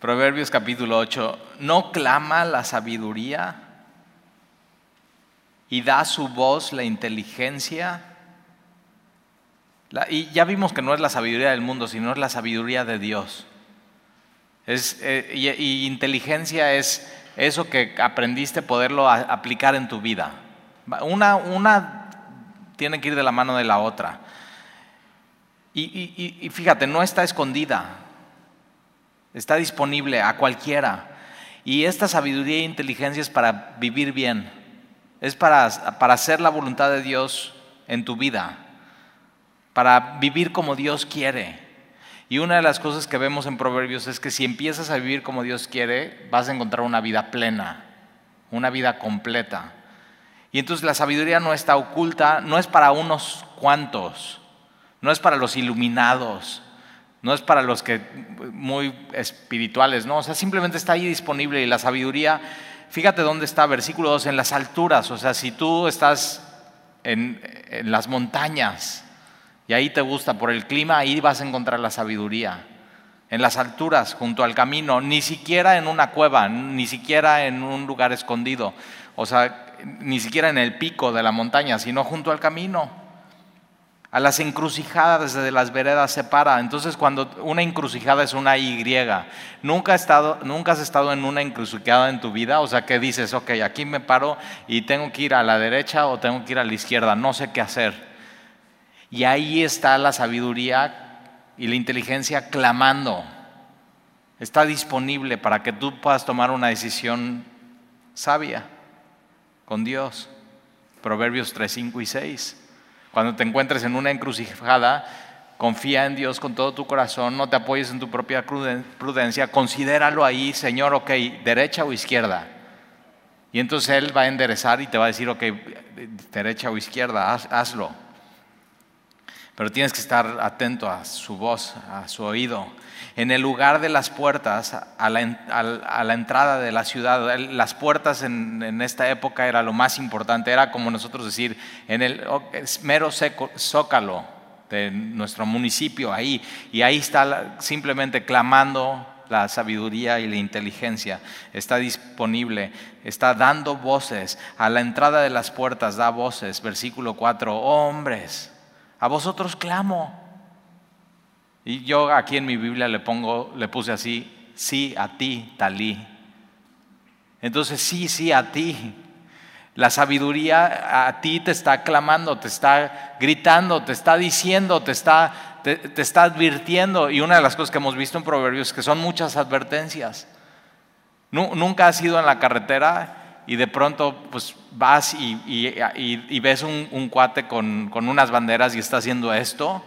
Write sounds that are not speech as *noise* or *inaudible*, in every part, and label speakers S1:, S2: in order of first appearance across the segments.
S1: Proverbios capítulo 8, ¿no clama la sabiduría y da su voz la inteligencia? y ya vimos que no es la sabiduría del mundo, sino es la sabiduría de Dios. Eh, y, inteligencia es eso que aprendiste poderlo aplicar en tu vida. Una, una tiene que ir de la mano de la otra. y fíjate, no está escondida. Está disponible a cualquiera. Y esta sabiduría e inteligencia es para vivir bien. Es para, para hacer la voluntad de Dios en tu vida. Para vivir como Dios quiere. Y una de las cosas que vemos en Proverbios es que si empiezas a vivir como Dios quiere, vas a encontrar una vida plena, una vida completa. Y entonces la sabiduría no está oculta, no es para unos cuantos, no es para los iluminados, no es para los que muy espirituales, no, o sea, simplemente está ahí disponible y la sabiduría, fíjate dónde está, versículo 2, en las alturas, o sea, si tú estás en, en las montañas y ahí te gusta por el clima, ahí vas a encontrar la sabiduría. En las alturas, junto al camino, ni siquiera en una cueva, ni siquiera en un lugar escondido, o sea, ni siquiera en el pico de la montaña, sino junto al camino a las encrucijadas desde las veredas se para. Entonces, cuando una encrucijada es una Y, ¿nunca, estado, ¿nunca has estado en una encrucijada en tu vida? O sea, que dices, ok, aquí me paro y tengo que ir a la derecha o tengo que ir a la izquierda, no sé qué hacer. Y ahí está la sabiduría y la inteligencia clamando. Está disponible para que tú puedas tomar una decisión sabia con Dios. Proverbios 3, 5 y 6. Cuando te encuentres en una encrucijada, confía en Dios con todo tu corazón, no te apoyes en tu propia prudencia, considéralo ahí, Señor, ok, derecha o izquierda. Y entonces Él va a enderezar y te va a decir, ok, derecha o izquierda, hazlo. Pero tienes que estar atento a su voz, a su oído. En el lugar de las puertas, a la, entrada de la ciudad, las puertas en, esta época era lo más importante, era como nosotros decir, en el mero zócalo de nuestro municipio, ahí, y ahí está simplemente clamando la sabiduría y la inteligencia. Está disponible, está dando voces. A la entrada de las puertas da voces. Versículo 4, hombres, a vosotros clamo. Y yo aquí en mi Biblia le pongo, le puse así, sí a ti, Talí. Entonces, sí, sí a ti. La sabiduría a ti te está clamando, te está gritando, te está diciendo, te está, te, está advirtiendo. Y una de las cosas que hemos visto en Proverbios es que son muchas advertencias. Nunca has ido en la carretera y de pronto pues vas y, ves un, un cuate con, con unas banderas y está haciendo esto.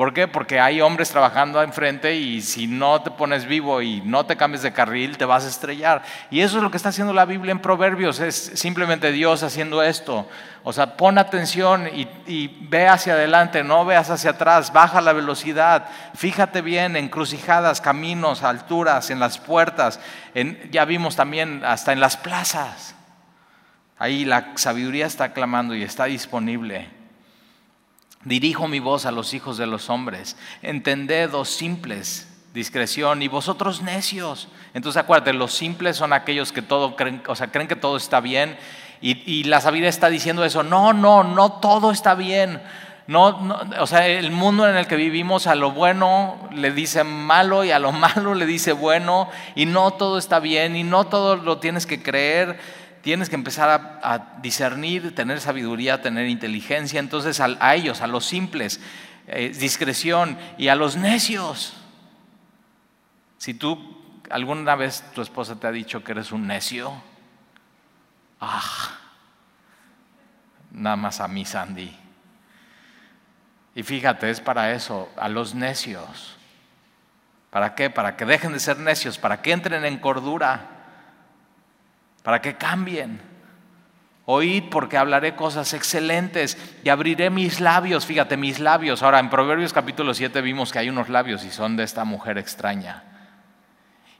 S1: ¿Por qué? Porque hay hombres trabajando enfrente y si no te pones vivo y no te cambies de carril, te vas a estrellar. Y eso es lo que está haciendo la Biblia en Proverbios, es simplemente Dios haciendo esto. O sea, pon atención y, ve hacia adelante, no veas hacia atrás, baja la velocidad, fíjate bien en crucijadas, caminos, alturas, en las puertas, ya vimos también hasta en las plazas. Ahí la sabiduría está clamando y está disponible. Dirijo mi voz a los hijos de los hombres. Entended, los simples, discreción, y vosotros necios. Entonces acuérdate, los simples son aquellos que todo creen, o sea, creen que todo está bien. Y, la sabiduría está diciendo eso. No, no, no todo está bien. No, o sea, el mundo en el que vivimos a lo bueno le dice malo y a lo *laughs* malo le dice bueno y no todo está bien y no todo lo tienes que creer tienes que empezar a, discernir, tener sabiduría, tener inteligencia. Entonces a, ellos, a los simples, eh, discreción y a los necios. Si tú alguna vez tu esposa te ha dicho que eres un necio, ah, nada más a mí, Sandy. Y fíjate, es para eso, a los necios. ¿Para qué? Para que dejen de ser necios, para que entren en cordura para que cambien. Oíd porque hablaré cosas excelentes y abriré mis labios. Fíjate, mis labios. Ahora, en Proverbios capítulo 7 vimos que hay unos labios y son de esta mujer extraña.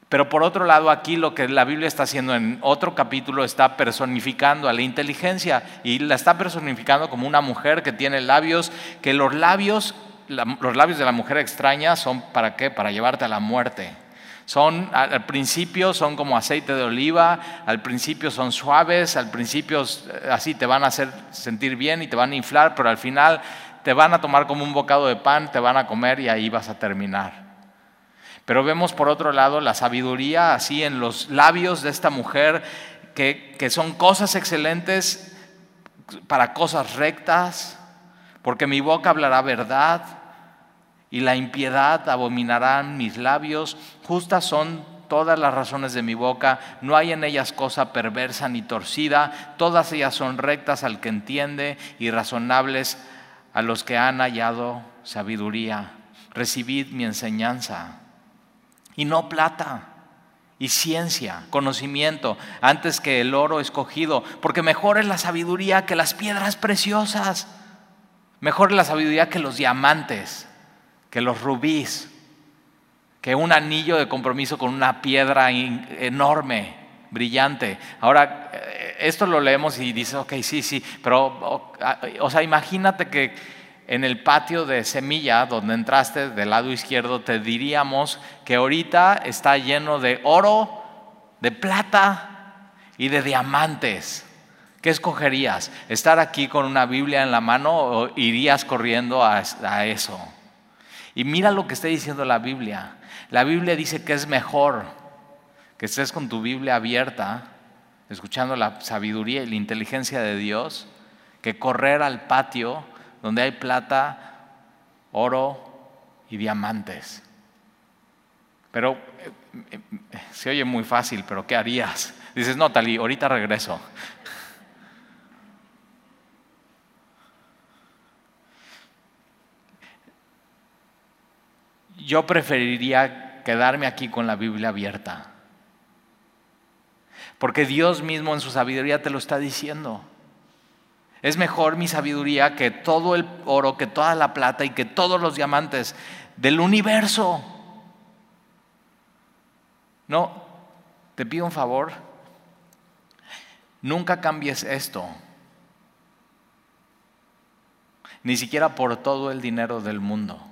S1: Pero por otro lado, aquí lo que la Biblia está haciendo en otro capítulo está personificando a la inteligencia y la está personificando como una mujer que tiene labios, que los labios, los labios de la mujer extraña son para qué? Para llevarte a la muerte Son, al principio son como aceite de oliva, al principio son suaves, al principio eh, así te van a hacer sentir bien y te van a inflar, pero al final te van a tomar como un bocado de pan, te van a comer y ahí vas a terminar. Pero vemos por otro lado la sabiduría así en los labios de esta mujer, que, que son cosas excelentes para cosas rectas, porque mi boca hablará verdad y la impiedad abominarán mis labios. Justas son todas las razones de mi boca, no hay en ellas cosa perversa ni torcida, todas ellas son rectas al que entiende y razonables a los que han hallado sabiduría. Recibid mi enseñanza. Y no plata y ciencia, conocimiento, antes que el oro escogido, porque mejor es la sabiduría que las piedras preciosas, mejor es la sabiduría que los diamantes que los rubíes, que un anillo de compromiso con una piedra enorme, brillante. Ahora, eh, esto lo leemos y dices, ok, sí, sí, pero, o sea, imagínate que en el patio de semilla donde entraste del lado izquierdo, te diríamos que ahorita está lleno de oro, de plata y de diamantes. ¿Qué escogerías? ¿Estar aquí con una Biblia en la mano o irías corriendo a, a eso? Y mira lo que está diciendo la Biblia. La Biblia dice que es mejor que estés con tu Biblia abierta, escuchando la sabiduría y la inteligencia de Dios, que correr al patio donde hay plata, oro y diamantes. Pero eh, eh, se oye muy fácil, pero ¿qué harías? *laughs* Dices, no, Tali, ahorita regreso. Yo preferiría quedarme aquí con la Biblia abierta. Porque Dios mismo en su sabiduría te lo está diciendo. Es mejor mi sabiduría que todo el oro, que toda la plata y que todos los diamantes del universo. No, te pido un favor. Nunca cambies esto. Ni siquiera por todo el dinero del mundo.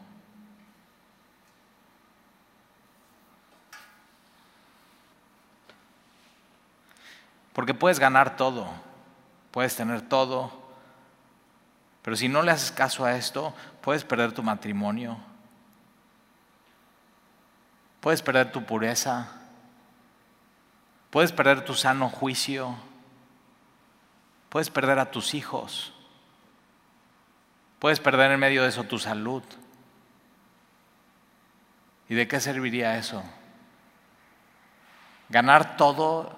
S1: Porque puedes ganar todo, puedes tener todo, pero si no le haces caso a esto, puedes perder tu matrimonio, puedes perder tu pureza, puedes perder tu sano juicio, puedes perder a tus hijos, puedes perder en medio de eso tu salud. ¿Y de qué serviría eso? Ganar todo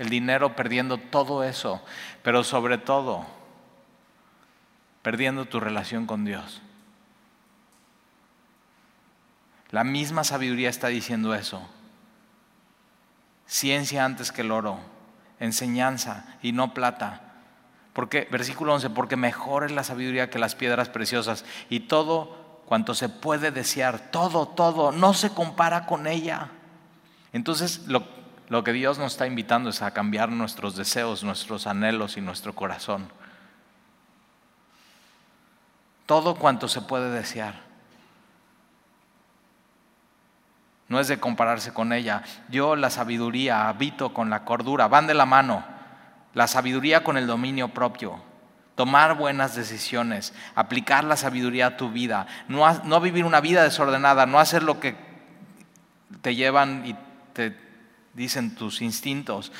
S1: el dinero, perdiendo todo eso, pero sobre todo perdiendo tu relación con Dios. La misma sabiduría está diciendo eso. Ciencia antes que el oro, enseñanza y no plata. Porque, versículo 11, porque mejor es la sabiduría que las piedras preciosas y todo cuanto se puede desear, todo, todo, no se compara con ella. Entonces, lo, lo que Dios nos está invitando es a cambiar nuestros deseos, nuestros anhelos y nuestro corazón. Todo cuanto se puede desear. No es de compararse con ella. Yo la sabiduría habito con la cordura, van de la mano. La sabiduría con el dominio propio. Tomar buenas decisiones, aplicar la sabiduría a tu vida, no, no vivir una vida desordenada, no hacer lo que te llevan y te dicen tus instintos.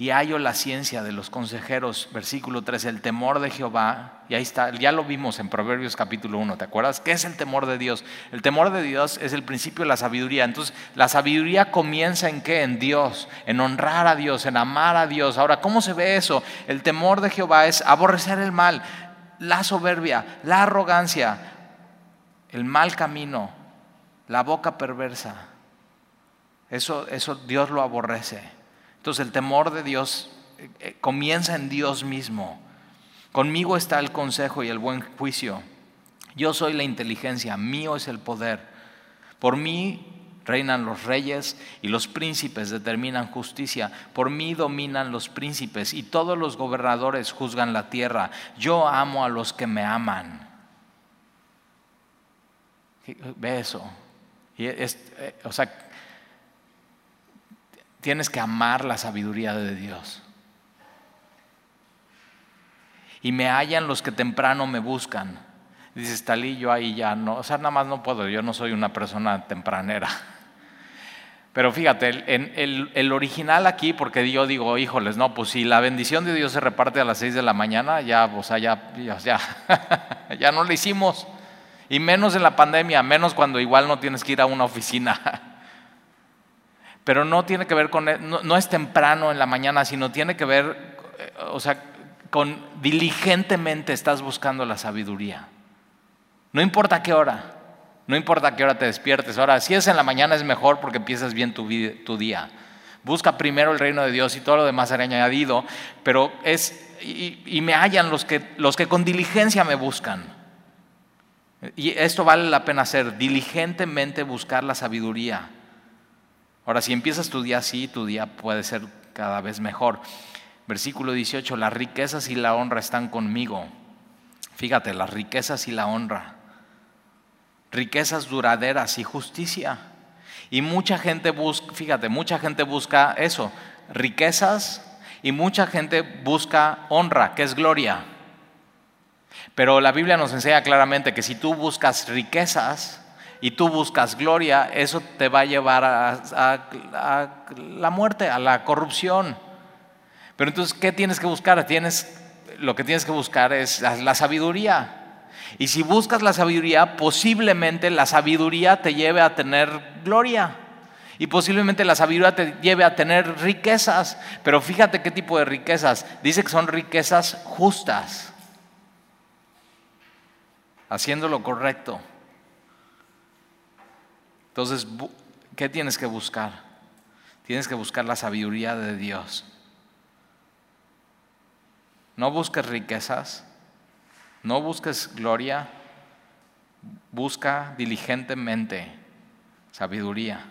S1: Y hallo la ciencia de los consejeros, versículo 3, el temor de Jehová, y ahí está, ya lo vimos en Proverbios capítulo 1, ¿te acuerdas? ¿Qué es el temor de Dios? El temor de Dios es el principio de la sabiduría. Entonces, la sabiduría comienza en qué? En Dios, en honrar a Dios, en amar a Dios. Ahora, ¿cómo se ve eso? El temor de Jehová es aborrecer el mal, la soberbia, la arrogancia, el mal camino, la boca perversa eso, eso Dios lo aborrece. Entonces el temor de Dios eh, eh, comienza en Dios mismo. Conmigo está el consejo y el buen juicio. Yo soy la inteligencia, mío es el poder. Por mí reinan los reyes y los príncipes determinan justicia. Por mí dominan los príncipes y todos los gobernadores juzgan la tierra. Yo amo a los que me aman. Ve eso. Eh, o sea, tienes que amar la sabiduría de Dios. Y me hallan los que temprano me buscan. Dices, Talí, yo ahí ya no, o sea, nada más no puedo, yo no soy una persona tempranera. Pero fíjate, el, el, original aquí, porque yo digo, híjoles, no, pues si la bendición de Dios se reparte a las 6 de la mañana, ya, o sea, ya, ya, *laughs* ya, no lo hicimos. Y menos en la pandemia, menos cuando igual no tienes que ir a una oficina. Pero no tiene que ver con, no, no es temprano en la mañana, sino tiene que ver, eh, o sea, con diligentemente estás buscando la sabiduría. No importa qué hora. No importa qué hora te despiertes. Ahora, si es en la mañana es mejor porque empiezas bien tu, día. Busca primero el reino de Dios y todo lo demás será añadido, pero es, y, me hallan los que, los que con diligencia me buscan. Y esto vale la pena hacer, diligentemente buscar la sabiduría. Ahora, si empiezas tu día así, tu día puede ser cada vez mejor. Versículo 18, las riquezas y la honra están conmigo. Fíjate, las riquezas y la honra riquezas duraderas y justicia. Y mucha gente busca, fíjate, mucha gente busca eso, riquezas y mucha gente busca honra, que es gloria. Pero la Biblia nos enseña claramente que si tú buscas riquezas y tú buscas gloria, eso te va a llevar a, la muerte, a la corrupción. Pero entonces, ¿qué tienes que buscar? Tienes, lo que tienes que buscar es la sabiduría. Y si buscas la sabiduría, posiblemente la sabiduría te lleve a tener gloria. Y posiblemente la sabiduría te lleve a tener riquezas. Pero fíjate qué tipo de riquezas. Dice que son riquezas justas. Haciendo lo correcto. Entonces, ¿qué tienes que buscar? Tienes que buscar la sabiduría de Dios. No busques riquezas, no busques gloria, busca diligentemente sabiduría.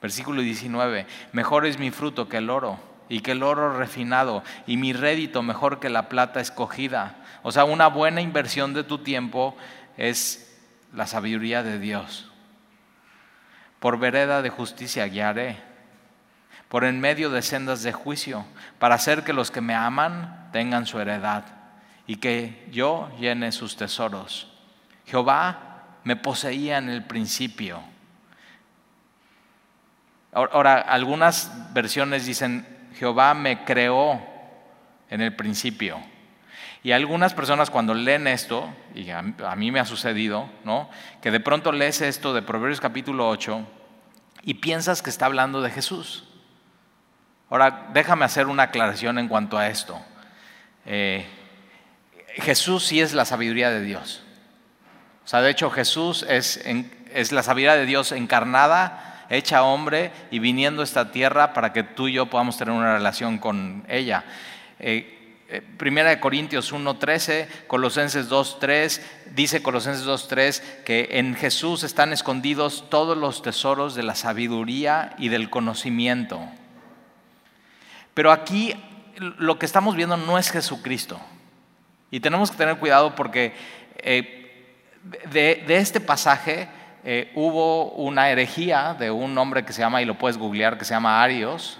S1: Versículo 19, mejor es mi fruto que el oro y que el oro refinado y mi rédito mejor que la plata escogida. O sea, una buena inversión de tu tiempo es la sabiduría de Dios. Por vereda de justicia guiaré, por en medio de sendas de juicio, para hacer que los que me aman tengan su heredad y que yo llene sus tesoros. Jehová me poseía en el principio. Ahora, algunas versiones dicen, Jehová me creó en el principio. Y algunas personas cuando leen esto, y a, mí me ha sucedido, ¿no? que de pronto lees esto de Proverbios capítulo 8 y piensas que está hablando de Jesús. Ahora, déjame hacer una aclaración en cuanto a esto. Eh, Jesús sí es la sabiduría de Dios. O sea, de hecho Jesús es, es la sabiduría de Dios encarnada, hecha hombre y viniendo a esta tierra para que tú y yo podamos tener una relación con ella. Eh, Primera de Corintios 1.13, Colosenses 2.3, dice Colosenses 2.3 que en Jesús están escondidos todos los tesoros de la sabiduría y del conocimiento. Pero aquí lo que estamos viendo no es Jesucristo. Y tenemos que tener cuidado porque eh, de, este pasaje eh, hubo una herejía de un hombre que se llama, y lo puedes googlear, que se llama Arios,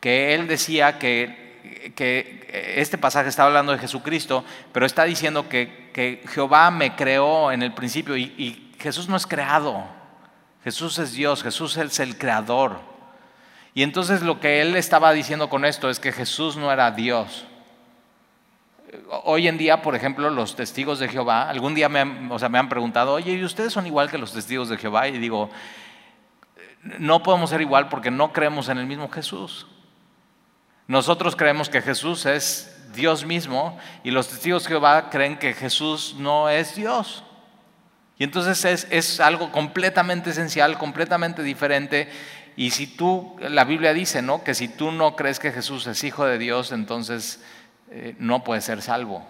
S1: que él decía que, que este pasaje está hablando de Jesucristo, pero está diciendo que, que Jehová me creó en el principio y, y Jesús no es creado, Jesús es Dios, Jesús es el creador. Y entonces lo que él estaba diciendo con esto es que Jesús no era Dios hoy en día, por ejemplo, los testigos de Jehová, algún día me han, o sea, me han preguntado, oye, ¿y ustedes son igual que los testigos de Jehová? Y digo, no podemos ser igual porque no creemos en el mismo Jesús. Nosotros creemos que Jesús es Dios mismo y los testigos de Jehová creen que Jesús no es Dios. Y entonces es, es algo completamente esencial, completamente diferente. Y si tú, la Biblia dice, ¿no? Que si tú no crees que Jesús es hijo de Dios, entonces eh, no puede ser salvo.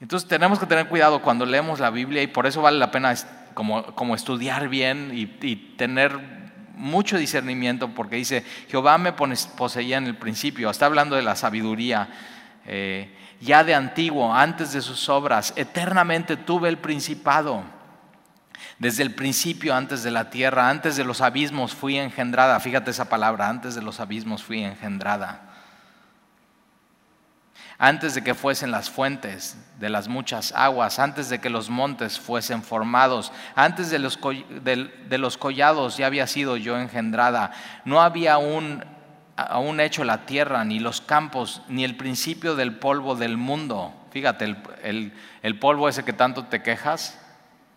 S1: Entonces tenemos que tener cuidado cuando leemos la Biblia y por eso vale la pena como, estudiar bien y, tener mucho discernimiento porque dice, Jehová me poseía en el principio, está hablando de la sabiduría, eh, ya de antiguo, antes de sus obras, eternamente tuve el principado. Desde el principio, antes de la tierra, antes de los abismos fui engendrada. Fíjate esa palabra, antes de los abismos fui engendrada. Antes de que fuesen las fuentes de las muchas aguas, antes de que los montes fuesen formados, antes de los, collados ya había sido yo engendrada. No había aún, aún hecho la tierra, ni los campos, ni el principio del polvo del mundo. Fíjate, el, el polvo ese que tanto te quejas,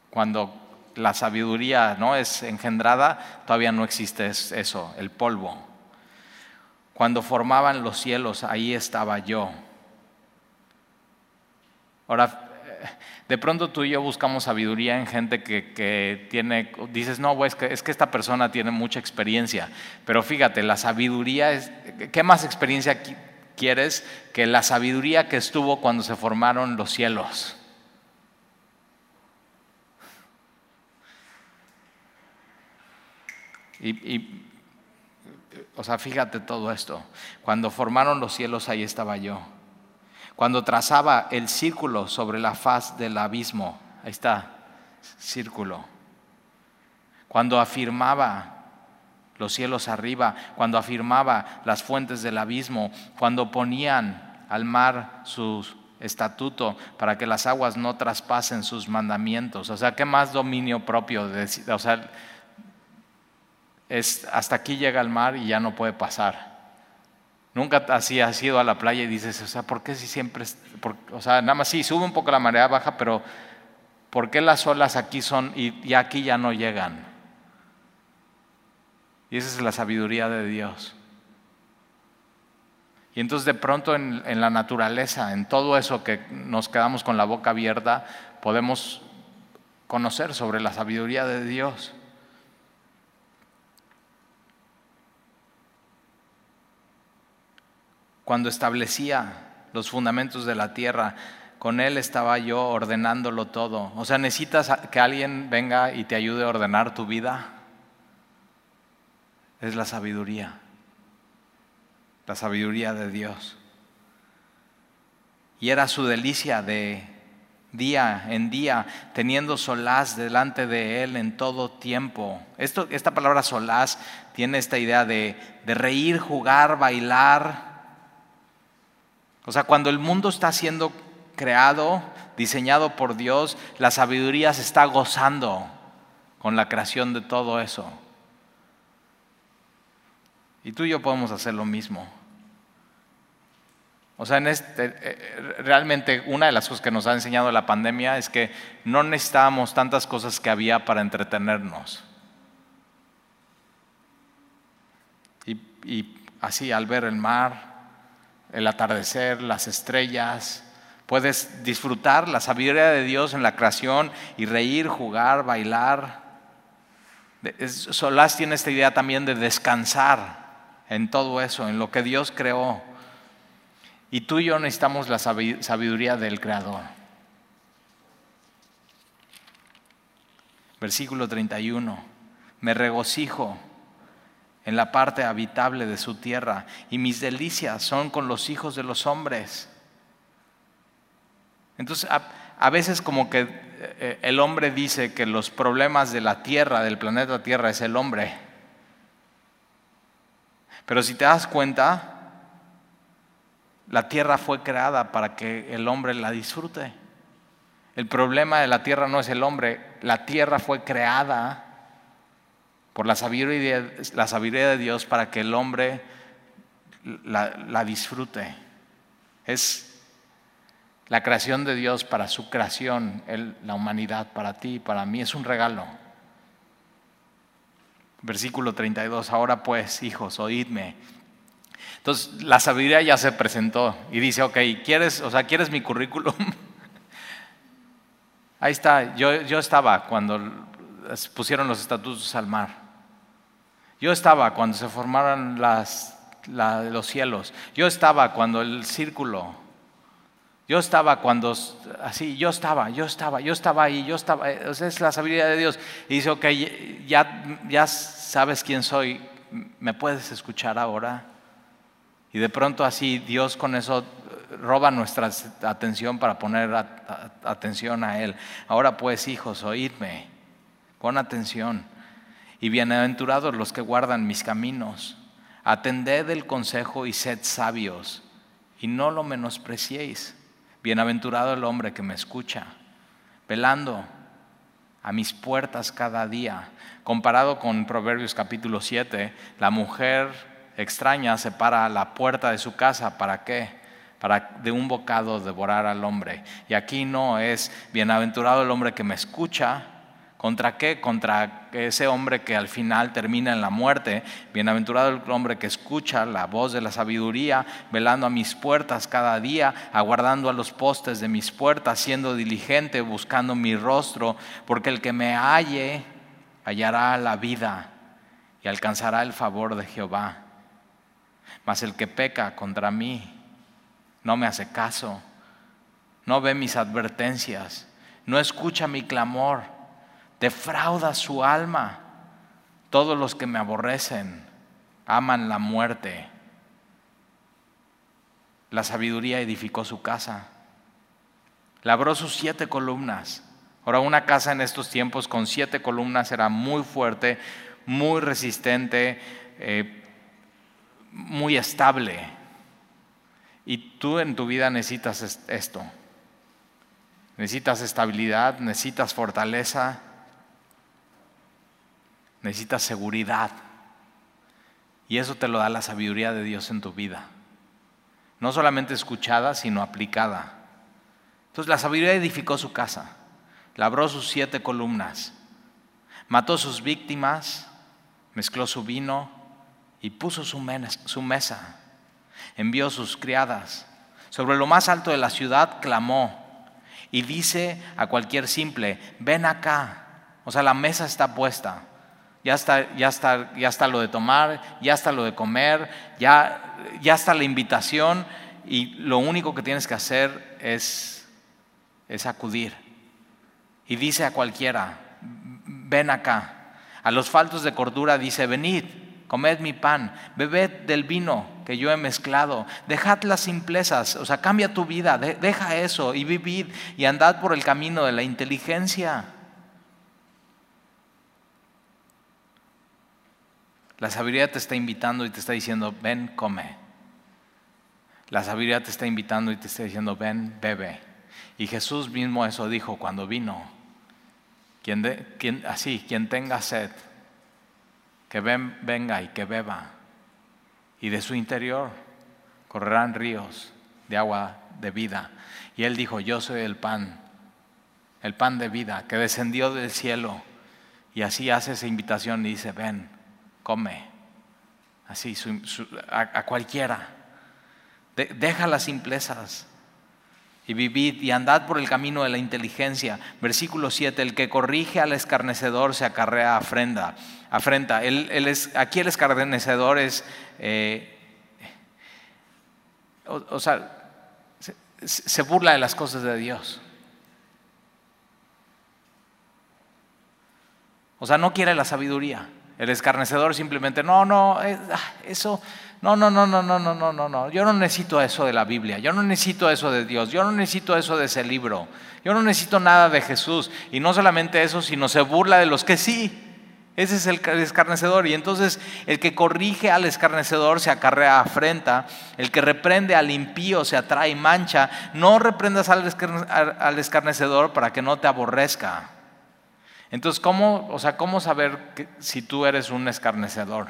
S1: cuando la sabiduría no es engendrada, todavía no existe eso, el polvo. Cuando formaban los cielos, ahí estaba yo. Ahora, de pronto tú y yo buscamos sabiduría en gente que, tiene, dices, no, es, que, es que esta persona tiene mucha experiencia, pero fíjate, la sabiduría es, ¿qué más experiencia quieres que la sabiduría que estuvo cuando se formaron los cielos? Y, o sea, fíjate todo esto. Cuando formaron los cielos, ahí estaba yo. Cuando trazaba el círculo sobre la faz del abismo, ahí está, círculo. Cuando afirmaba los cielos arriba, cuando afirmaba las fuentes del abismo, cuando ponían al mar su estatuto para que las aguas no traspasen sus mandamientos. O sea, ¿qué más dominio propio? De, o sea, es hasta aquí llega el mar y ya no puede pasar. Nunca así has ido a la playa y dices, o sea, ¿por qué si siempre, o sea, nada más sí, sube un poco la marea baja, pero ¿por qué las olas aquí son y, aquí ya no llegan? Y esa es la sabiduría de Dios. Y entonces de pronto en, en, la naturaleza, en todo eso que nos quedamos con la boca abierta, podemos conocer sobre la sabiduría de Dios. Cuando establecía los fundamentos de la tierra, con Él estaba yo ordenándolo todo. O sea, necesitas que alguien venga y te ayude a ordenar tu vida. Es la sabiduría, la sabiduría de Dios. Y era su delicia de día en día, teniendo solaz delante de Él en todo tiempo. Esto, esta palabra solaz tiene esta idea de, de reír, jugar, bailar, o sea, cuando el mundo está siendo creado, diseñado por Dios, la sabiduría se está gozando con la creación de todo eso. Y tú y yo podemos hacer lo mismo. O sea, en este, eh, realmente una de las cosas que nos ha enseñado la pandemia es que no necesitábamos tantas cosas que había para entretenernos. Y así, al ver el mar, el atardecer, las estrellas. Puedes disfrutar la sabiduría de Dios en la creación y reír, jugar, bailar. Solás tiene esta idea también de descansar en todo eso, en lo que Dios creó. Y tú y yo necesitamos la sabiduría del Creador. Versículo 31. Me regocijo en la parte habitable de su tierra, y mis delicias son con los hijos de los hombres. Entonces, a, veces como que eh, el hombre dice que los problemas de la tierra, del planeta Tierra, es el hombre. Pero si te das cuenta, la tierra fue creada para que el hombre la disfrute. El problema de la tierra no es el hombre, la tierra fue creada por la sabiduría, la sabiduría de Dios para que el hombre la, disfrute. Es la creación de Dios para su creación, la humanidad para ti para mí es un regalo. Versículo 32, ahora pues, hijos, oídme. Entonces, la sabiduría ya se presentó y dice, ok, ¿quieres, o sea, ¿quieres mi currículum? *laughs* Ahí está, yo, yo estaba cuando pusieron los estatutos al mar. Yo estaba cuando se formaron los cielos. Yo estaba cuando el círculo. Yo estaba cuando, así, yo estaba, yo estaba, yo estaba ahí, yo estaba. Eh, es la sabiduría de Dios. Y dice, ok, ya, ya sabes quién soy, ¿me puedes escuchar ahora? Y de pronto así Dios con eso roba nuestra atención para poner atención a Él. Ahora pues, hijos, oídme Pon atención. Y bienaventurados los que guardan mis caminos. Atended el consejo y sed sabios, y no lo menospreciéis. Bienaventurado el hombre que me escucha, velando a mis puertas cada día. Comparado con Proverbios capítulo 7, la mujer extraña se para a la puerta de su casa. ¿Para qué? Para de un bocado devorar al hombre. Y aquí no es bienaventurado el hombre que me escucha, ¿Contra qué? Contra ese hombre que al final termina en la muerte. Bienaventurado el hombre que escucha la voz de la sabiduría, velando a mis puertas cada día, aguardando a los postes de mis puertas, siendo diligente, buscando mi rostro, porque el que me halle hallará la vida y alcanzará el favor de Jehová. Mas el que peca contra mí no me hace caso, no ve mis advertencias, no escucha mi clamor defrauda su alma. Todos los que me aborrecen aman la muerte. La sabiduría edificó su casa. Labró sus siete columnas. Ahora, una casa en estos tiempos con siete columnas era muy fuerte, muy resistente, eh, muy estable. Y tú en tu vida necesitas esto. Necesitas estabilidad, necesitas fortaleza, necesitas seguridad. Y eso te lo da la sabiduría de Dios en tu vida. No solamente escuchada, sino aplicada. Entonces la sabiduría edificó su casa, labró sus siete columnas, mató sus víctimas, mezcló su vino y puso su, su mesa. Envió sus criadas. Sobre lo más alto de la ciudad clamó y dice a cualquier simple, ven acá. O sea, la mesa está puesta ya está, ya está, ya está lo de tomar, ya está lo de comer, ya, ya está la invitación y lo único que tienes que hacer es, es acudir. Y dice a cualquiera, ven acá. A los faltos de cordura dice, venid, comed mi pan, bebed del vino que yo he mezclado, dejad las simplezas, o sea, cambia tu vida, deja eso y vivid y andad por el camino de la inteligencia. La sabiduría te está invitando y te está diciendo, ven, come. La sabiduría te está invitando y te está diciendo, ven, bebe. Y Jesús mismo eso dijo cuando vino. Quien, así, quien tenga sed, que ven, venga y que beba. Y de su interior correrán ríos de agua de vida. Y él dijo, yo soy el pan, el pan de vida que descendió del cielo. Y así hace esa invitación y dice, ven, come. Así, a, cualquiera. deja las simplezas y vivid y andad por el camino de la inteligencia. Versículo 7, el que corrige al escarnecedor se acarrea afrenta. afrenta. es, aquí el escarnecedor es, eh, o, sea, se burla de las cosas de Dios. O sea, no quiere la sabiduría. El escarnecedor simplemente, no, no, eh, ah, eso, no, no, no, no, no, no, no, no, no. Yo no necesito eso de la Biblia, yo no necesito eso de Dios, yo no necesito eso de ese libro, yo no necesito nada de Jesús. Y no solamente eso, sino se burla de los que sí. Ese es el escarnecedor. Y entonces el que corrige al escarnecedor se acarrea afrenta, el que reprende al impío se atrae mancha. No reprendas al escarnecedor para que no te aborrezca. Entonces, ¿cómo, o sea, ¿cómo saber si tú eres un escarnecedor?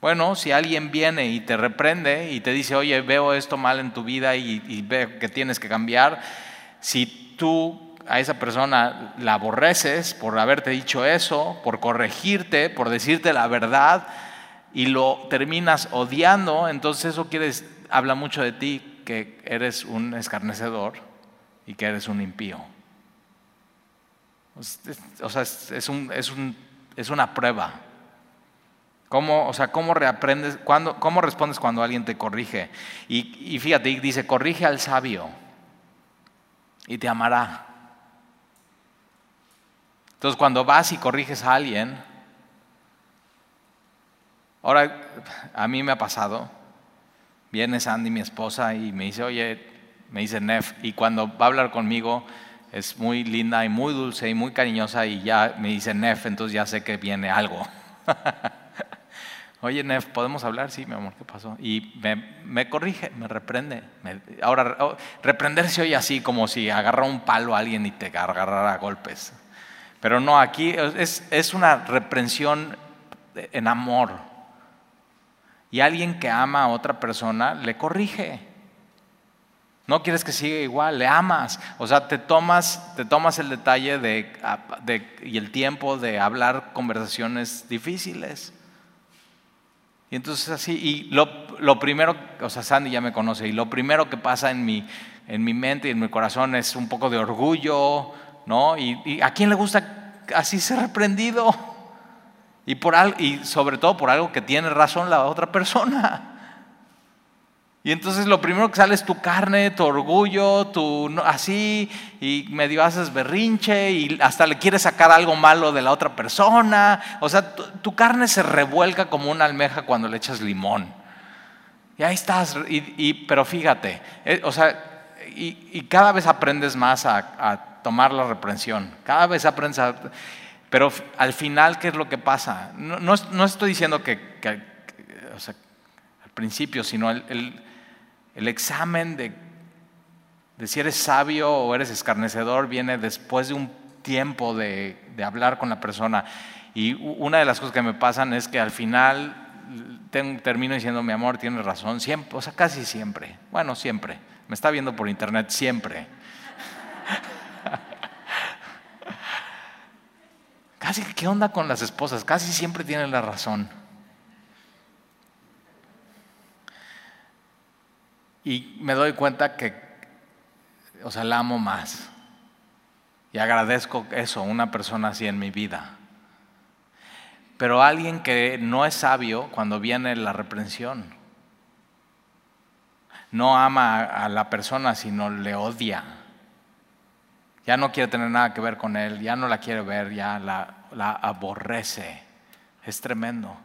S1: Bueno, si alguien viene y te reprende y te dice, oye, veo esto mal en tu vida y, y veo que tienes que cambiar, si tú a esa persona la aborreces por haberte dicho eso, por corregirte, por decirte la verdad y lo terminas odiando, entonces eso quiere, habla mucho de ti que eres un escarnecedor y que eres un impío. O sea, es, un, es, un, es una prueba. ¿Cómo, o sea, cómo reaprendes, cuando, cómo respondes cuando alguien te corrige? Y, y fíjate, dice, corrige al sabio y te amará. Entonces, cuando vas y corriges a alguien, ahora a mí me ha pasado, viene Sandy, mi esposa, y me dice, oye, me dice Nef, y cuando va a hablar conmigo, es muy linda y muy dulce y muy cariñosa y ya me dice Nef, entonces ya sé que viene algo. *laughs* Oye, Nef, ¿podemos hablar? Sí, mi amor, ¿qué pasó? Y me, corrige, me reprende. ahora, oh, reprenderse hoy así como si agarra un palo a alguien y te agarrara a golpes. Pero no, aquí es, es una reprensión en amor. Y alguien que ama a otra persona le corrige. No quieres que siga igual, le amas. O sea, te tomas, te tomas el detalle de, y el tiempo de hablar conversaciones difíciles. Y entonces así, y lo, primero, o sea, Sandy ya me conoce, y lo primero que pasa en mi, en mi mente y en mi corazón es un poco de orgullo, ¿no? Y, a quién le gusta así ser reprendido? Y, por, y sobre todo por algo que tiene razón la otra persona. Y entonces lo primero que sale es tu carne, tu orgullo, tu así, y medio haces berrinche y hasta le quieres sacar algo malo de la otra persona. O sea, tu, carne se revuelca como una almeja cuando le echas limón. Y ahí estás, y, pero fíjate, eh, o sea, y, cada vez aprendes más a, tomar la reprensión. Cada vez aprendes a... Pero al final, ¿qué es lo que pasa? No, no, estoy diciendo que, o sea, al principio, sino el examen de, si eres sabio o eres escarnecedor viene después de un tiempo de, hablar con la persona. Y una de las cosas que me pasan es que al final termino diciendo, mi amor, tienes razón, siempre, o sea, casi siempre. Bueno, siempre. Me está viendo por internet siempre. *laughs* Casi, ¿qué onda con las esposas? Casi siempre tienen la razón. Y me doy cuenta que, o sea, la amo más. Y agradezco eso, una persona así en mi vida. Pero alguien que no es sabio cuando viene la reprensión, no ama a la persona, sino le odia. Ya no quiere tener nada que ver con él, ya no la quiere ver, ya la, aborrece. Es tremendo.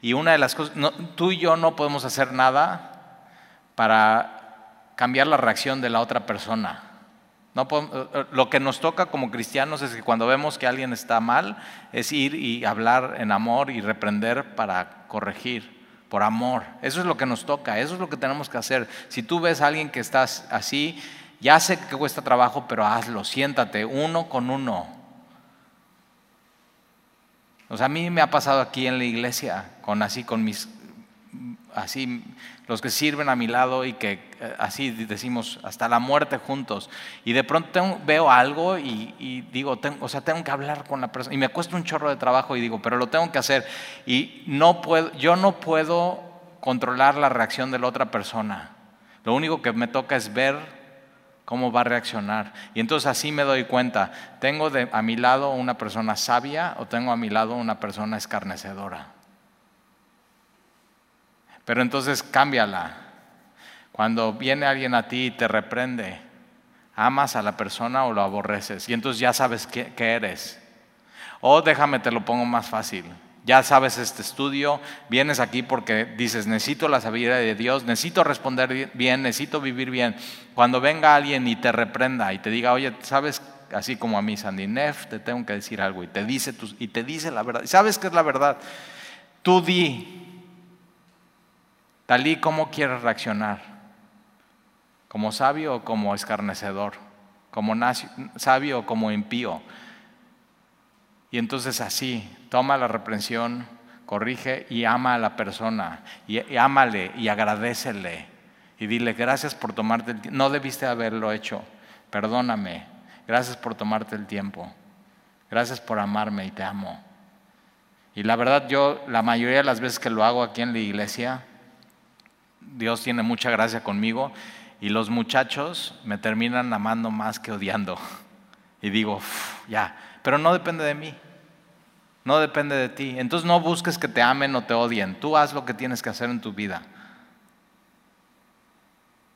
S1: Y una de las cosas, tú y yo no podemos hacer nada para cambiar la reacción de la otra persona. No eh, eh, lo que nos toca como cristianos es que cuando vemos que alguien está mal, es ir y hablar en amor y reprender para corregir, por amor. Eso es lo que nos toca, eso es lo que tenemos que hacer. Si tú ves a alguien que está así, ya sé que cuesta trabajo, pero hazlo, siéntate, uno con uno. O sea, a mí me ha pasado aquí en la iglesia, con así, con mis, así los que sirven a mi lado y que eh, así decimos hasta la muerte juntos. Y de pronto veo algo y, digo, tengo, o sea, tengo que hablar con la persona. Y me cuesta un chorro de trabajo y digo, pero lo tengo que hacer. Y no puedo, yo no puedo controlar la reacción de la otra persona. Lo único que me toca es ver cómo va a reaccionar. Y entonces así me doy cuenta, tengo a mi lado una persona sabia o tengo a mi lado una persona escarnecedora. Pero entonces cámbiala. Cuando viene alguien a ti y te reprende, ¿amas a la persona o lo aborreces? Y entonces ya sabes qué, eres. O déjame, te lo pongo más fácil. Ya sabes este estudio, vienes aquí porque dices, necesito la sabiduría de Dios, necesito responder bien, necesito vivir bien. Cuando venga alguien y te reprenda y te diga, oye, sabes, así como a mí, Sandy Neff, te tengo que decir algo y te dice, y te dice la verdad. ¿Sabes qué es la verdad? Tú di, Talí, ¿cómo quieres reaccionar? ¿Como sabio o como escarnecedor? ¿Como sabio o como impío? Y entonces así, toma la reprensión, corrige y ama a la persona. Y, ámale y agradecele. Y dile, gracias por tomarte el tiempo. No debiste haberlo hecho. Perdóname. Gracias por tomarte el tiempo. Gracias por amarme y te amo. Y la verdad, yo la mayoría de las veces que lo hago aquí en la iglesia, Dios tiene mucha gracia conmigo y los muchachos me terminan amando más que odiando. Y digo, ya, pero no depende de mí, no depende de ti. Entonces no busques que te amen o te odien, tú haz lo que tienes que hacer en tu vida.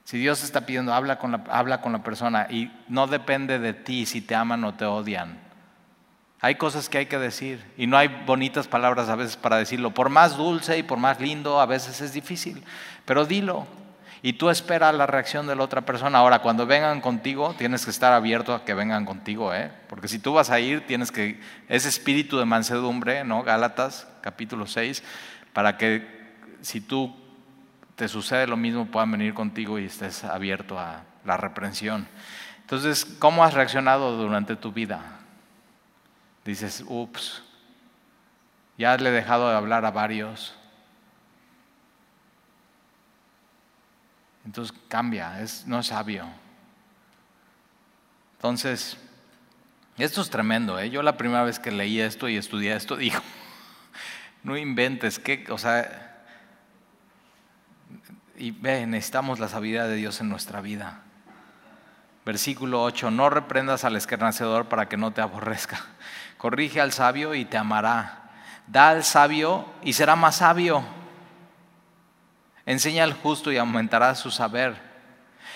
S1: Si Dios está pidiendo, habla con la, habla con la persona y no depende de ti si te aman o te odian. Hay cosas que hay que decir y no hay bonitas palabras a veces para decirlo. Por más dulce y por más lindo, a veces es difícil, pero dilo. Y tú esperas la reacción de la otra persona. Ahora, cuando vengan contigo, tienes que estar abierto a que vengan contigo, ¿eh? Porque si tú vas a ir, tienes que, ese espíritu de mansedumbre, ¿no? Gálatas, capítulo 6, para que si tú te sucede lo mismo, puedan venir contigo y estés abierto a la reprensión. Entonces, ¿cómo has reaccionado durante tu vida? Dices, ups, ya le he dejado de hablar a varios Entonces cambia, es, no es sabio. Entonces, esto es tremendo. ¿eh? Yo la primera vez que leí esto y estudié esto, *laughs* digo, no inventes, que, o sea, y ve, necesitamos la sabiduría de Dios en nuestra vida. Versículo 8, no reprendas al escarnecedor para que no te aborrezca. Corrige al sabio y te amará. Da al sabio y será más sabio. Enseña al justo y aumentará su saber.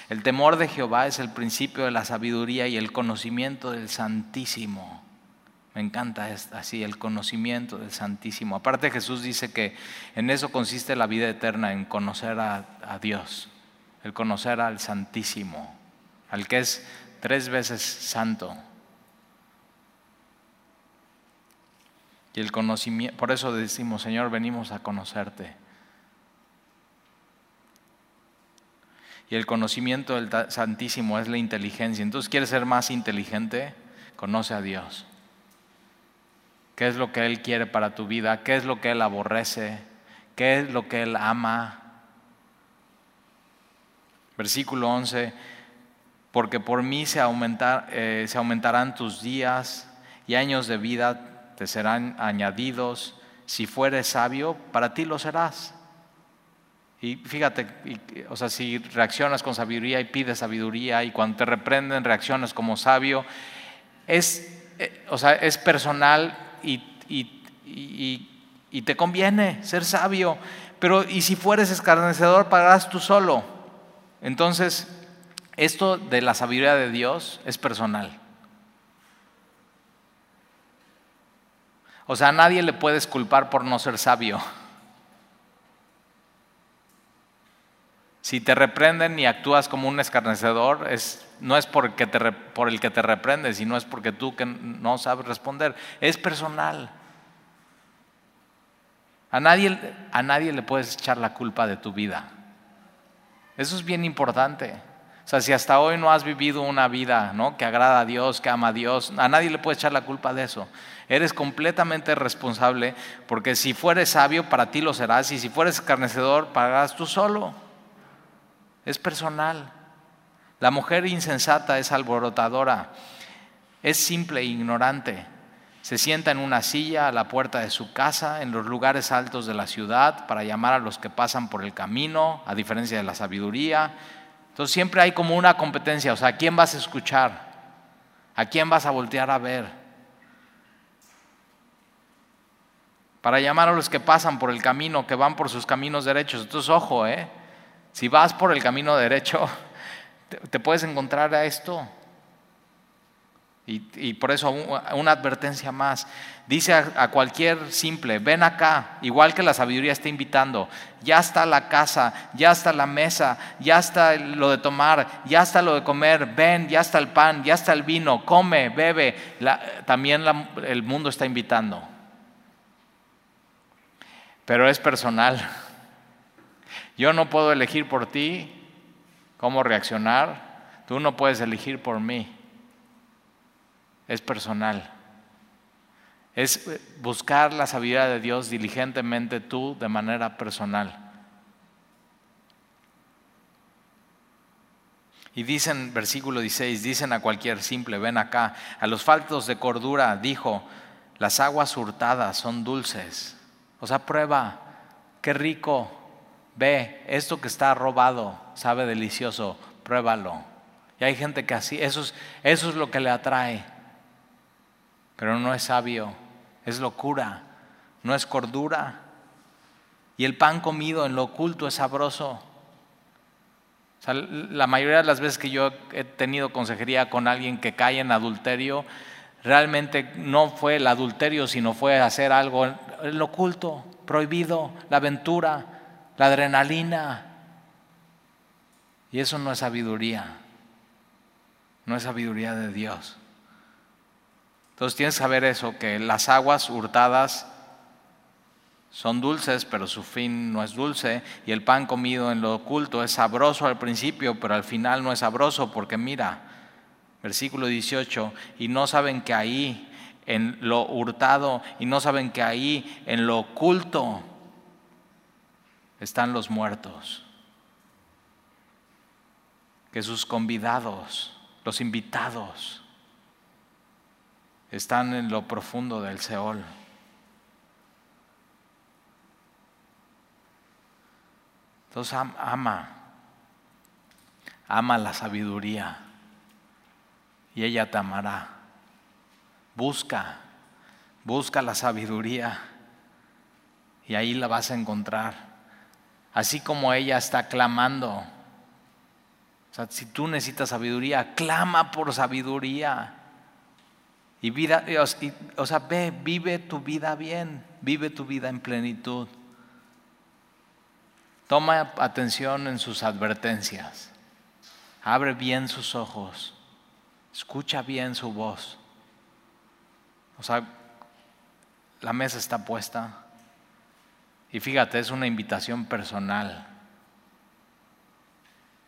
S1: El temor de Jehová es el principio de la sabiduría y el conocimiento del Santísimo. Me encanta así, el conocimiento del Santísimo. Aparte Jesús dice que en eso consiste la vida eterna, en conocer a, a Dios, el conocer al Santísimo, al que es tres veces santo. Y el por eso decimos, Señor, venimos a conocerte. Y el conocimiento del Santísimo es la inteligencia. Entonces, ¿quieres ser más inteligente? Conoce a Dios. ¿Qué es lo que Él quiere para tu vida? ¿Qué es lo que Él aborrece? ¿Qué es lo que Él ama? Versículo 11, porque por mí se, eh, se aumentarán tus días y años de vida te serán añadidos. Si fueres sabio, para ti lo serás. Y fíjate, o sea, si reaccionas con sabiduría y pides sabiduría y cuando te reprenden reaccionas como sabio, es, eh, o sea, es personal y, y, te conviene ser sabio. Pero y si fueres escarnecedor, pagarás tú solo. Entonces, esto de la sabiduría de Dios es personal. O sea, a nadie le puedes culpar por no ser sabio. Si te reprenden y actúas como un escarnecedor, es, no es porque te, por el que te reprende, sino es porque tú que no sabes responder. Es personal. A nadie, a nadie le puedes echar la culpa de tu vida. Eso es bien importante. Sea, si hasta hoy no has vivido una vida ¿no? que agrada a Dios, que ama a Dios, a nadie le puedes echar la culpa de eso. Eres completamente responsable porque si fueres sabio, para ti lo serás, y si fueres escarnecedor, pagarás tú solo es personal. La mujer insensata es alborotadora, es simple e ignorante. Se sienta en una silla a la puerta de su casa, en los lugares altos de la ciudad, para llamar a los que pasan por el camino, a diferencia de la sabiduría. Entonces siempre hay como una competencia, o sea, ¿a quién vas a escuchar? ¿A quién vas a voltear a ver? Para llamar a los que pasan por el camino, que van por sus caminos derechos. Entonces, ojo, ¿eh? Si vas por el camino derecho, *laughs* te, puedes encontrar a esto. Y, por eso una advertencia más. Dice a, cualquier simple, ven acá, igual que la sabiduría está invitando, ya está la casa, ya está la mesa, ya está lo de tomar, ya está lo de comer, ven, ya está el pan, ya está el vino, come, bebe. también el mundo está invitando. Pero es personal. Yo no puedo elegir por ti cómo reaccionar, tú no puedes elegir por mí. Es personal. Es buscar la sabiduría de Dios diligentemente tú de manera personal. Y dicen, versículo 16, dicen a cualquier simple, ven acá, a los faltos de cordura dijo, las aguas hurtadas son dulces. O sea, prueba, qué rico, ve, esto que está robado sabe delicioso, pruébalo. Y hay gente que así, eso es, eso es lo que le atrae, pero no es sabio, es locura, no es cordura. Y el pan comido en lo oculto es sabroso. la mayoría de las veces que yo he tenido consejería con alguien que cae en adulterio, realmente no fue el adulterio, sino fue hacer algo en lo oculto, prohibido, la aventura, la adrenalina. Y eso no es sabiduría, no es sabiduría de Dios. Entonces tienes que saber eso, que las aguas hurtadas son dulces, pero su fin no es dulce, y el pan comido en lo oculto es sabroso al principio, pero al final no es sabroso, porque mira, versículo 18, y no saben que ahí en lo hurtado, y no saben que ahí en lo oculto están los muertos, que sus convidados, los invitados, están en lo profundo del Seol. Entonces ama, ama la sabiduría y ella te amará. Busca, busca la sabiduría y ahí la vas a encontrar. Así como ella está clamando. O sea, si tú necesitas sabiduría, clama por sabiduría. Y vida, o sea, ve, vive tu vida bien, vive tu vida en plenitud. Toma atención en sus advertencias. Abre bien sus ojos. Escucha bien su voz. O sea, la mesa está puesta. Y fíjate, es una invitación personal.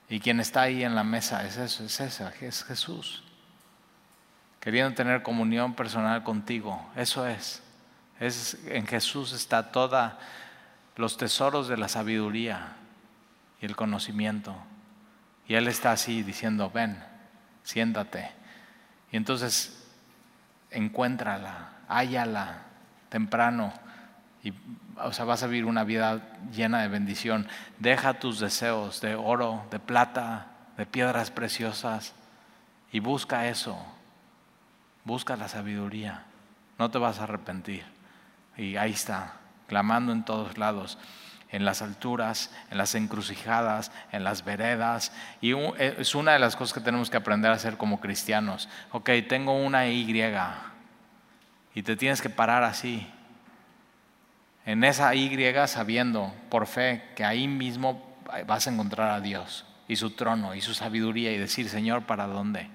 S1: Y quien está ahí en la mesa es eso, es esa, es Jesús queriendo tener comunión personal contigo. Eso es. es en Jesús está toda los tesoros de la sabiduría y el conocimiento. Y Él está así diciendo, ven, siéntate. Y entonces encuéntrala, hállala temprano. Y, o sea, vas a vivir una vida llena de bendición. Deja tus deseos de oro, de plata, de piedras preciosas y busca eso. Busca la sabiduría, no te vas a arrepentir. Y ahí está, clamando en todos lados, en las alturas, en las encrucijadas, en las veredas. Y eh, es una de las cosas que tenemos que aprender a hacer como cristianos. Ok, tengo una Y y te tienes que parar así. En esa Y sabiendo por fe que ahí mismo vas a encontrar a Dios y su trono y su sabiduría y decir, Señor, ¿para dónde?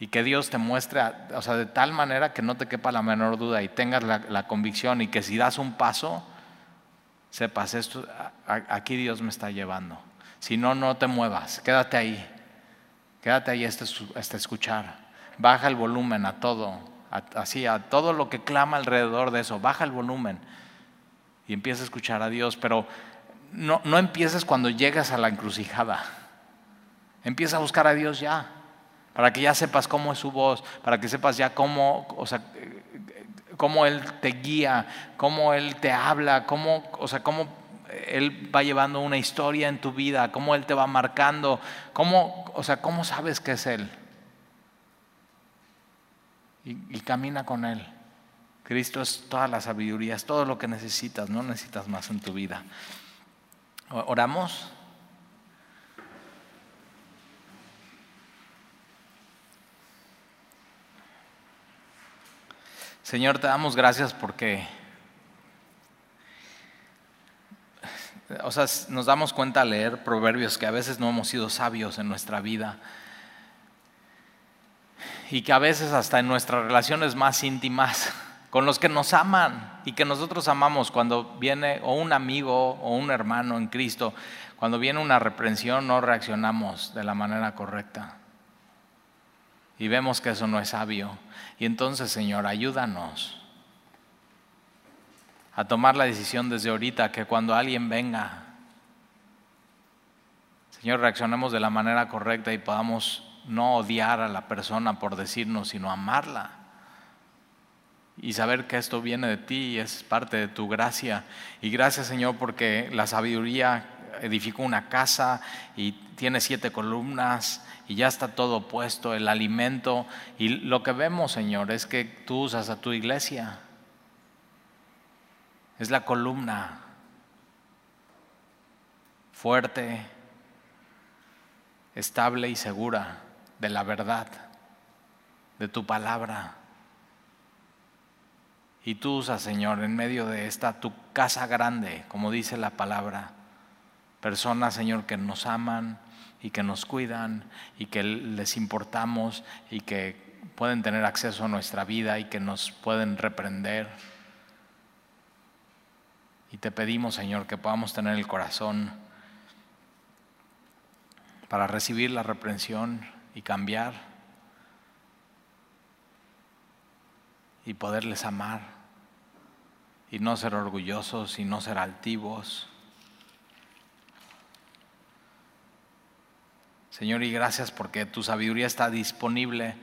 S1: Y que Dios te muestre, o sea, de tal manera que no te quepa la menor duda y tengas la, convicción y que si das un paso, sepas, esto, aquí Dios me está llevando. Si no, no te muevas, quédate ahí, quédate ahí hasta, escuchar. Baja el volumen a todo, así, a todo lo que clama alrededor de eso, baja el volumen y empieza a escuchar a Dios, pero no, no empieces cuando llegas a la encrucijada, empieza a buscar a Dios ya para que ya sepas cómo es su voz, para que sepas ya cómo, o sea, cómo Él te guía, cómo Él te habla, cómo, o sea, cómo Él va llevando una historia en tu vida, cómo Él te va marcando, cómo, o sea, cómo sabes que es Él. Y, y camina con Él. Cristo es toda la sabiduría, es todo lo que necesitas, no necesitas más en tu vida. Oramos. Señor, te damos gracias porque, o sea, nos damos cuenta al leer proverbios que a veces no hemos sido sabios en nuestra vida y que a veces hasta en nuestras relaciones más íntimas, con los que nos aman y que nosotros amamos cuando viene o un amigo o un hermano en Cristo, cuando viene una reprensión no reaccionamos de la manera correcta y vemos que eso no es sabio. Y entonces, Señor, ayúdanos a tomar la decisión desde ahorita que cuando alguien venga, Señor, reaccionemos de la manera correcta y podamos no odiar a la persona por decirnos, sino amarla. Y saber que esto viene de ti y es parte de tu gracia. Y gracias, Señor, porque la sabiduría edificó una casa y tiene siete columnas y ya está todo puesto, el alimento. Y lo que vemos, Señor, es que tú usas a tu iglesia. Es la columna fuerte, estable y segura de la verdad, de tu palabra. Y tú usas, Señor, en medio de esta tu casa grande, como dice la palabra, Personas, Señor, que nos aman y que nos cuidan y que les importamos y que pueden tener acceso a nuestra vida y que nos pueden reprender. Y te pedimos, Señor, que podamos tener el corazón para recibir la reprensión y cambiar y poderles amar y no ser orgullosos y no ser altivos. Señor, y gracias porque tu sabiduría está disponible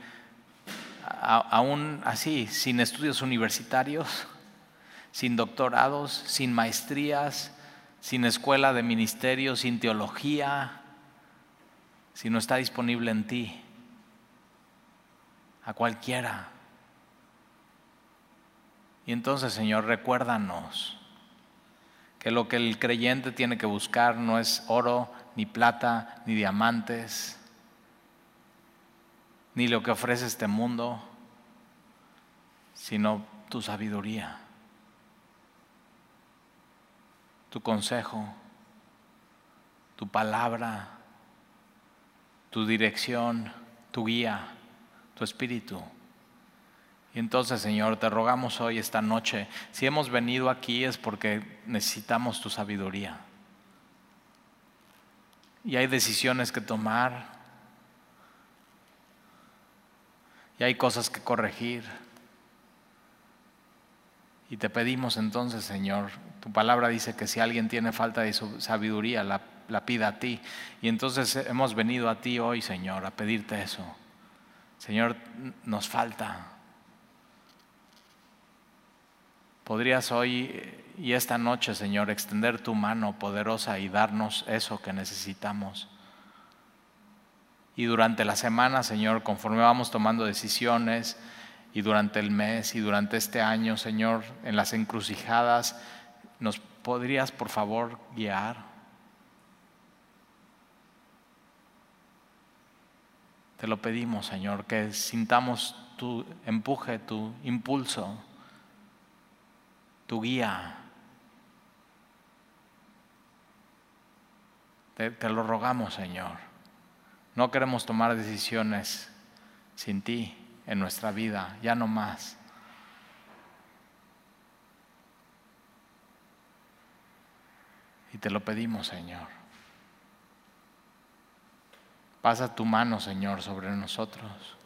S1: aún así, sin estudios universitarios, sin doctorados, sin maestrías, sin escuela de ministerio, sin teología, si no está disponible en ti, a cualquiera. Y entonces, Señor, recuérdanos que lo que el creyente tiene que buscar no es oro, ni plata, ni diamantes, ni lo que ofrece este mundo, sino tu sabiduría, tu consejo, tu palabra, tu dirección, tu guía, tu espíritu. Y entonces, Señor, te rogamos hoy, esta noche, si hemos venido aquí es porque necesitamos tu sabiduría. Y hay decisiones que tomar, y hay cosas que corregir. Y te pedimos entonces, Señor, tu palabra dice que si alguien tiene falta de sabiduría, la, pida a ti. Y entonces hemos venido a ti hoy, Señor, a pedirte eso. Señor, nos falta. Podrías hoy y esta noche, Señor, extender tu mano poderosa y darnos eso que necesitamos. Y durante la semana, Señor, conforme vamos tomando decisiones, y durante el mes y durante este año, Señor, en las encrucijadas, ¿nos podrías, por favor, guiar? Te lo pedimos, Señor, que sintamos tu empuje, tu impulso, tu guía. Te, lo rogamos, Señor. No queremos tomar decisiones sin ti en nuestra vida, ya no más. Y te lo pedimos, Señor. Pasa tu mano, Señor, sobre nosotros.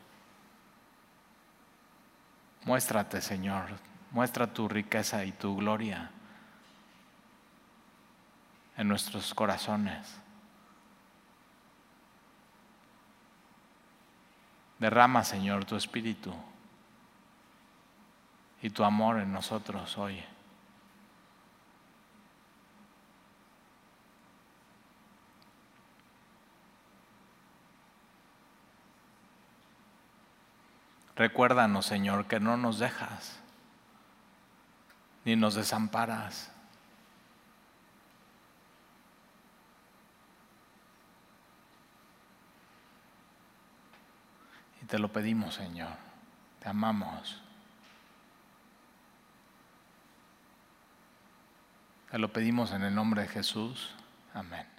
S1: Muéstrate, Señor. Muestra tu riqueza y tu gloria en nuestros corazones. Derrama, Señor, tu espíritu y tu amor en nosotros hoy. Recuérdanos, Señor, que no nos dejas ni nos desamparas. Te lo pedimos, Señor. Te amamos. Te lo pedimos en el nombre de Jesús. Amén.